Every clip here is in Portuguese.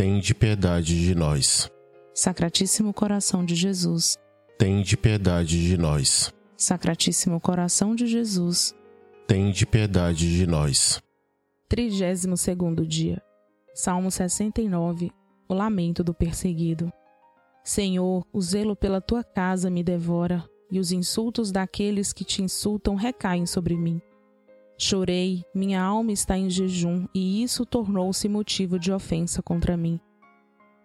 Tende piedade de nós. Sacratíssimo coração de Jesus, Tende piedade de nós. Sacratíssimo coração de Jesus. Tende piedade de nós. 32 dia. Salmo 69. O lamento do perseguido. Senhor, o zelo pela tua casa me devora, e os insultos daqueles que te insultam recaem sobre mim. Chorei, minha alma está em jejum, e isso tornou-se motivo de ofensa contra mim.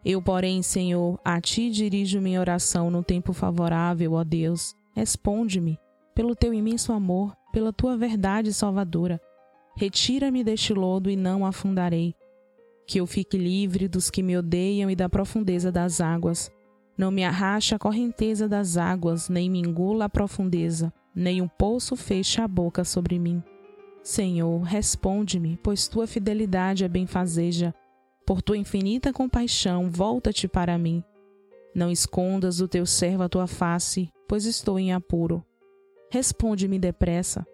Eu, porém, Senhor, a ti dirijo minha oração no tempo favorável, ó Deus. Responde-me, pelo teu imenso amor, pela tua verdade salvadora. Retira-me deste lodo e não afundarei. Que eu fique livre dos que me odeiam e da profundeza das águas. Não me arrache a correnteza das águas, nem me engula a profundeza, nem um poço feche a boca sobre mim. Senhor, responde-me, pois tua fidelidade é benfazeja. Por tua infinita compaixão, volta-te para mim. Não escondas do teu servo a tua face, pois estou em apuro. Responde-me depressa.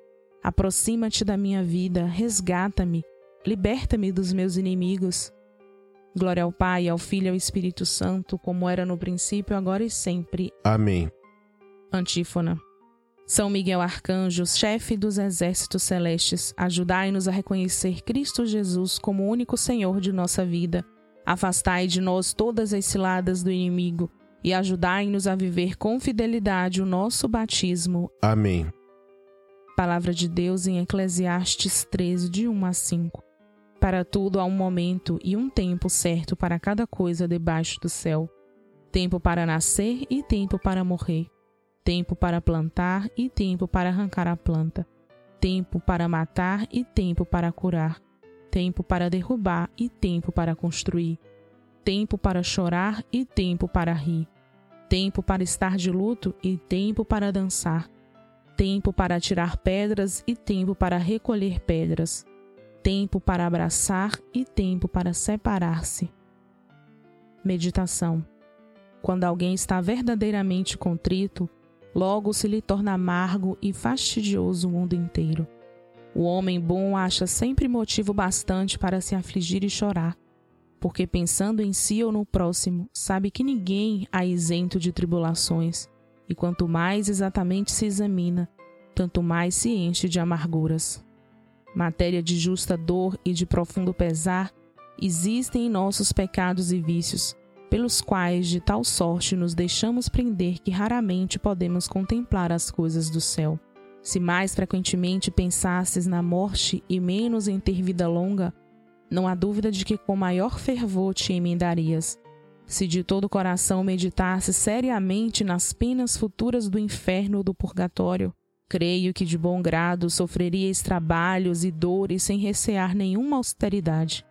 Aproxima-te da minha vida, resgata-me, liberta-me dos meus inimigos. Glória ao Pai, ao Filho e ao Espírito Santo, como era no princípio, agora e sempre. Amém. Antífona. São Miguel Arcanjo, chefe dos exércitos celestes, ajudai-nos a reconhecer Cristo Jesus como o único Senhor de nossa vida. Afastai de nós todas as ciladas do inimigo e ajudai-nos a viver com fidelidade o nosso batismo. Amém. Palavra de Deus em Eclesiastes 13, de 1 a 5. Para tudo há um momento e um tempo certo para cada coisa debaixo do céu. Tempo para nascer e tempo para morrer tempo para plantar e tempo para arrancar a planta, tempo para matar e tempo para curar, tempo para derrubar e tempo para construir, tempo para chorar e tempo para rir, tempo para estar de luto e tempo para dançar, tempo para tirar pedras e tempo para recolher pedras, tempo para abraçar e tempo para separar-se. Meditação. Quando alguém está verdadeiramente contrito, logo se lhe torna amargo e fastidioso o mundo inteiro. O homem bom acha sempre motivo bastante para se afligir e chorar, porque pensando em si ou no próximo, sabe que ninguém há isento de tribulações, e quanto mais exatamente se examina, tanto mais se enche de amarguras. Matéria de justa dor e de profundo pesar, existem em nossos pecados e vícios, pelos quais de tal sorte nos deixamos prender que raramente podemos contemplar as coisas do céu. Se mais frequentemente pensasses na morte e menos em ter vida longa, não há dúvida de que com maior fervor te emendarias. Se de todo o coração meditasses seriamente nas penas futuras do inferno ou do purgatório, creio que de bom grado sofrerias trabalhos e dores sem recear nenhuma austeridade.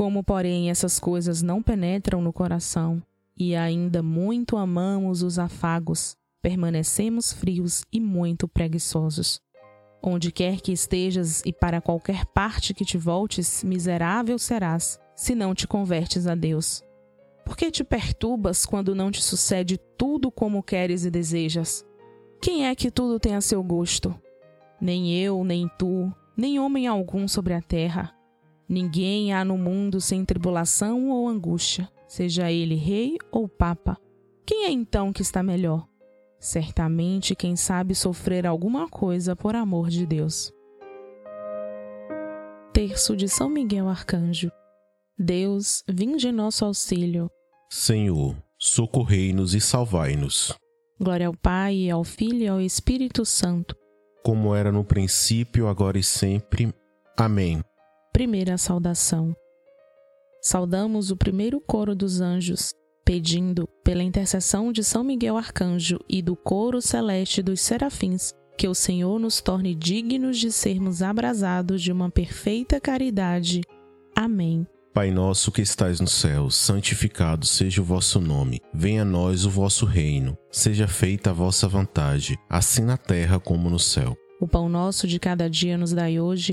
Como, porém, essas coisas não penetram no coração e ainda muito amamos os afagos, permanecemos frios e muito preguiçosos. Onde quer que estejas e para qualquer parte que te voltes, miserável serás, se não te convertes a Deus. Por que te perturbas quando não te sucede tudo como queres e desejas? Quem é que tudo tem a seu gosto? Nem eu, nem tu, nem homem algum sobre a terra. Ninguém há no mundo sem tribulação ou angústia, seja ele rei ou papa. Quem é então que está melhor? Certamente quem sabe sofrer alguma coisa por amor de Deus. Terço de São Miguel Arcanjo. Deus, vinde nosso auxílio. Senhor, socorrei-nos e salvai-nos. Glória ao Pai, ao Filho e ao Espírito Santo. Como era no princípio, agora e sempre. Amém. Primeira saudação. Saudamos o primeiro coro dos anjos, pedindo, pela intercessão de São Miguel Arcanjo e do coro celeste dos serafins, que o Senhor nos torne dignos de sermos abrasados de uma perfeita caridade. Amém. Pai nosso que estais no céu, santificado seja o vosso nome. Venha a nós o vosso reino. Seja feita a vossa vontade, assim na terra como no céu. O pão nosso de cada dia nos dai hoje.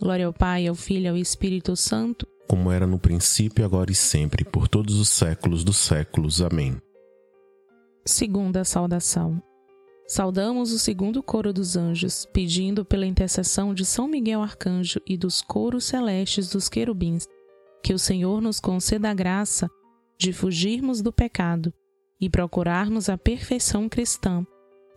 Glória ao Pai, ao Filho e ao Espírito Santo, como era no princípio, agora e sempre, por todos os séculos dos séculos. Amém. Segunda saudação. Saudamos o segundo coro dos anjos, pedindo pela intercessão de São Miguel Arcanjo e dos coros celestes dos querubins, que o Senhor nos conceda a graça de fugirmos do pecado e procurarmos a perfeição cristã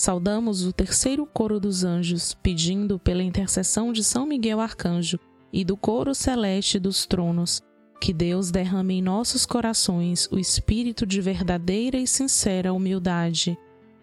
Saudamos o terceiro coro dos anjos, pedindo pela intercessão de São Miguel Arcanjo e do coro celeste dos tronos, que Deus derrame em nossos corações o espírito de verdadeira e sincera humildade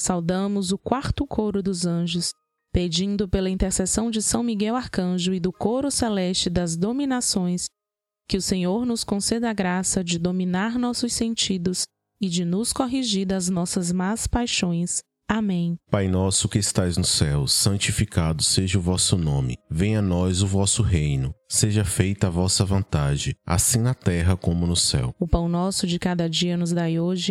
Saudamos o quarto coro dos anjos, pedindo pela intercessão de São Miguel Arcanjo e do coro celeste das dominações, que o Senhor nos conceda a graça de dominar nossos sentidos e de nos corrigir das nossas más paixões Amém. Pai nosso que estais no céu, santificado seja o vosso nome. Venha a nós o vosso reino. Seja feita a vossa vontade, assim na terra como no céu. O pão nosso de cada dia nos dai hoje.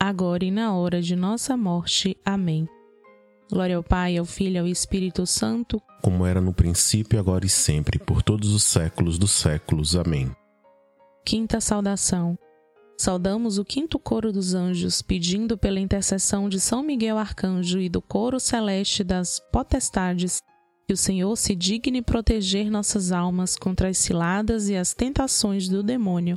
agora e na hora de nossa morte. Amém. Glória ao Pai, ao Filho e ao Espírito Santo, como era no princípio, agora e sempre, por todos os séculos dos séculos. Amém. Quinta saudação. Saudamos o quinto coro dos anjos, pedindo pela intercessão de São Miguel Arcanjo e do coro celeste das potestades que o Senhor se digne proteger nossas almas contra as ciladas e as tentações do demônio.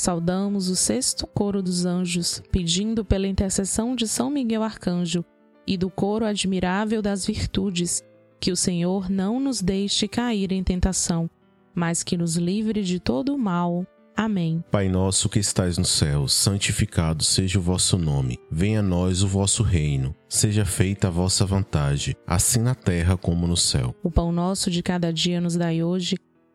Saudamos o sexto coro dos anjos, pedindo pela intercessão de São Miguel Arcanjo e do coro admirável das virtudes, que o Senhor não nos deixe cair em tentação, mas que nos livre de todo o mal. Amém. Pai nosso que estais no céu, santificado seja o vosso nome. Venha a nós o vosso reino. Seja feita a vossa vontade, assim na terra como no céu. O pão nosso de cada dia nos dai hoje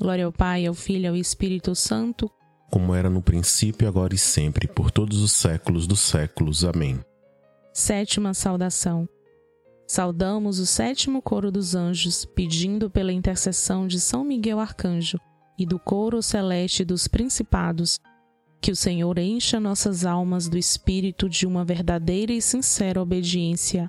Glória ao Pai, ao Filho e ao Espírito Santo, como era no princípio, agora e sempre, por todos os séculos dos séculos. Amém. Sétima saudação. Saudamos o sétimo coro dos anjos, pedindo pela intercessão de São Miguel Arcanjo e do coro celeste dos principados, que o Senhor encha nossas almas do espírito de uma verdadeira e sincera obediência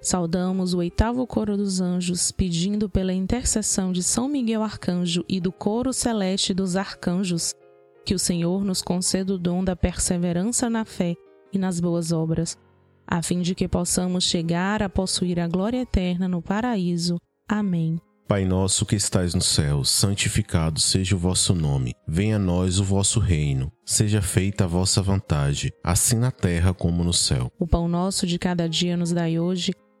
Saudamos o oitavo coro dos anjos, pedindo pela intercessão de São Miguel Arcanjo e do coro celeste dos arcanjos, que o Senhor nos conceda o dom da perseverança na fé e nas boas obras, a fim de que possamos chegar a possuir a glória eterna no paraíso. Amém. Pai nosso que estais no céu, santificado seja o vosso nome. Venha a nós o vosso reino. Seja feita a vossa vontade, assim na terra como no céu. O pão nosso de cada dia nos dai hoje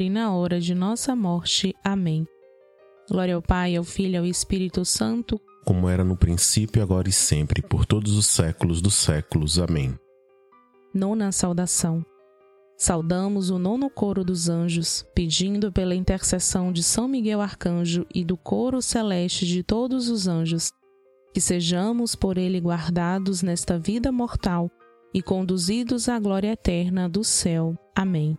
e na hora de nossa morte. Amém. Glória ao Pai, ao Filho e ao Espírito Santo, como era no princípio, agora e sempre, por todos os séculos dos séculos. Amém. Nona saudação. Saudamos o nono coro dos anjos, pedindo pela intercessão de São Miguel Arcanjo e do coro celeste de todos os anjos, que sejamos por ele guardados nesta vida mortal e conduzidos à glória eterna do céu. Amém.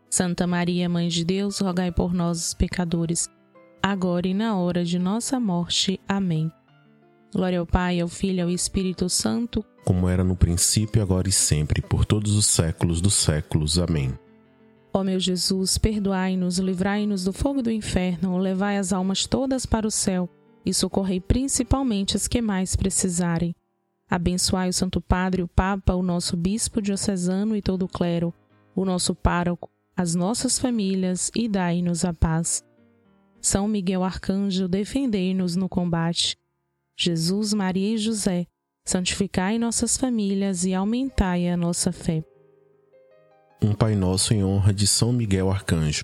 Santa Maria, Mãe de Deus, rogai por nós, os pecadores, agora e na hora de nossa morte. Amém. Glória ao Pai, ao Filho e ao Espírito Santo, como era no princípio, agora e sempre, por todos os séculos dos séculos. Amém. Ó meu Jesus, perdoai-nos, livrai-nos do fogo do inferno, levai as almas todas para o céu e socorrei principalmente as que mais precisarem. Abençoai o Santo Padre, o Papa, o nosso Bispo diocesano e todo o clero, o nosso pároco, as nossas famílias e dai-nos a paz. São Miguel Arcanjo, defendei-nos no combate. Jesus, Maria e José, santificai nossas famílias e aumentai a nossa fé. Um Pai Nosso em honra de São Miguel Arcanjo.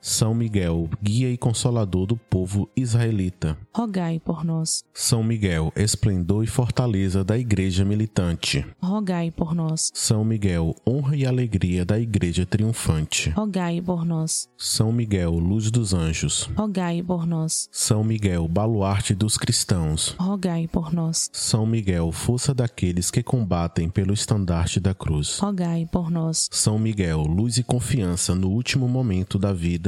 São Miguel, guia e consolador do povo israelita, rogai por nós. São Miguel, esplendor e fortaleza da igreja militante, rogai por nós. São Miguel, honra e alegria da igreja triunfante, rogai por nós. São Miguel, luz dos anjos, rogai por nós. São Miguel, baluarte dos cristãos, rogai por nós. São Miguel, força daqueles que combatem pelo estandarte da cruz, rogai por nós. São Miguel, luz e confiança no último momento da vida,